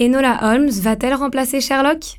Enola Holmes va-t-elle remplacer Sherlock?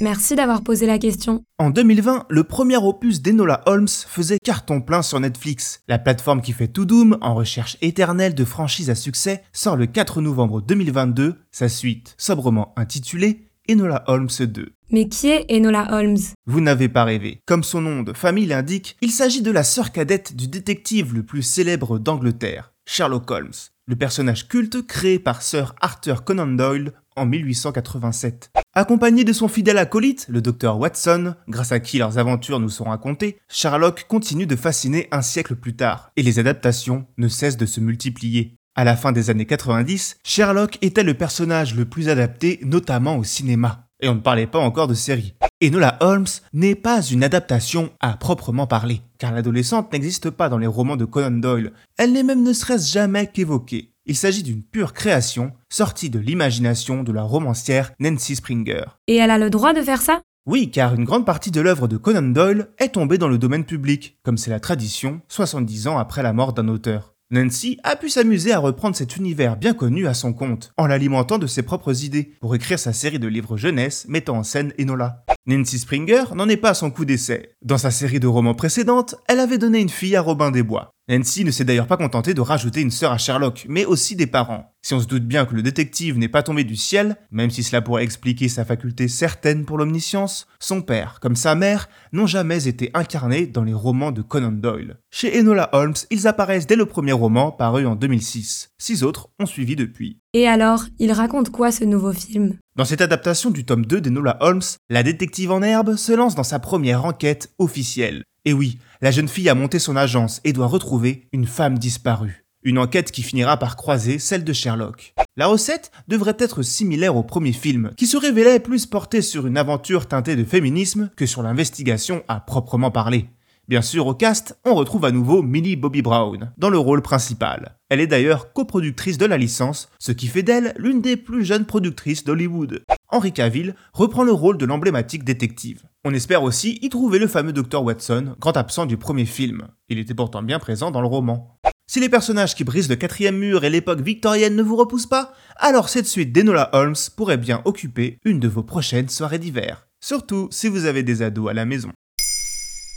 Merci d'avoir posé la question. En 2020, le premier opus d'Enola Holmes faisait carton plein sur Netflix. La plateforme qui fait tout doom, en recherche éternelle de franchises à succès, sort le 4 novembre 2022 sa suite, sobrement intitulée Enola Holmes 2. Mais qui est Enola Holmes? Vous n'avez pas rêvé. Comme son nom de famille l'indique, il s'agit de la sœur cadette du détective le plus célèbre d'Angleterre, Sherlock Holmes, le personnage culte créé par Sir Arthur Conan Doyle en 1887. Accompagné de son fidèle acolyte, le docteur Watson, grâce à qui leurs aventures nous sont racontées, Sherlock continue de fasciner un siècle plus tard, et les adaptations ne cessent de se multiplier. À la fin des années 90, Sherlock était le personnage le plus adapté, notamment au cinéma. Et on ne parlait pas encore de séries. Enola Holmes n'est pas une adaptation à proprement parler, car l'adolescente n'existe pas dans les romans de Conan Doyle. Elle n'est même ne serait-ce jamais qu'évoquée. Il s'agit d'une pure création, sortie de l'imagination de la romancière Nancy Springer. Et elle a le droit de faire ça? Oui, car une grande partie de l'œuvre de Conan Doyle est tombée dans le domaine public, comme c'est la tradition 70 ans après la mort d'un auteur. Nancy a pu s'amuser à reprendre cet univers bien connu à son compte, en l'alimentant de ses propres idées, pour écrire sa série de livres jeunesse mettant en scène Enola. Nancy Springer n'en est pas à son coup d'essai. Dans sa série de romans précédente, elle avait donné une fille à Robin des Bois. Nancy ne s'est d'ailleurs pas contentée de rajouter une sœur à Sherlock, mais aussi des parents. Si on se doute bien que le détective n'est pas tombé du ciel, même si cela pourrait expliquer sa faculté certaine pour l'omniscience, son père, comme sa mère, n'ont jamais été incarnés dans les romans de Conan Doyle. Chez Enola Holmes, ils apparaissent dès le premier roman paru en 2006. Six autres ont suivi depuis. Et alors, il raconte quoi ce nouveau film? Dans cette adaptation du tome 2 d'Enola Holmes, la détective en herbe se lance dans sa première enquête officielle. Et oui, la jeune fille a monté son agence et doit retrouver une femme disparue. Une enquête qui finira par croiser celle de Sherlock. La recette devrait être similaire au premier film, qui se révélait plus porté sur une aventure teintée de féminisme que sur l'investigation à proprement parler. Bien sûr, au cast, on retrouve à nouveau Millie Bobby Brown, dans le rôle principal. Elle est d'ailleurs coproductrice de la licence, ce qui fait d'elle l'une des plus jeunes productrices d'Hollywood. Henry Cavill reprend le rôle de l'emblématique détective. On espère aussi y trouver le fameux Dr Watson, grand absent du premier film. Il était pourtant bien présent dans le roman. Si les personnages qui brisent le quatrième mur et l'époque victorienne ne vous repoussent pas, alors cette suite d'Enola Holmes pourrait bien occuper une de vos prochaines soirées d'hiver. Surtout si vous avez des ados à la maison.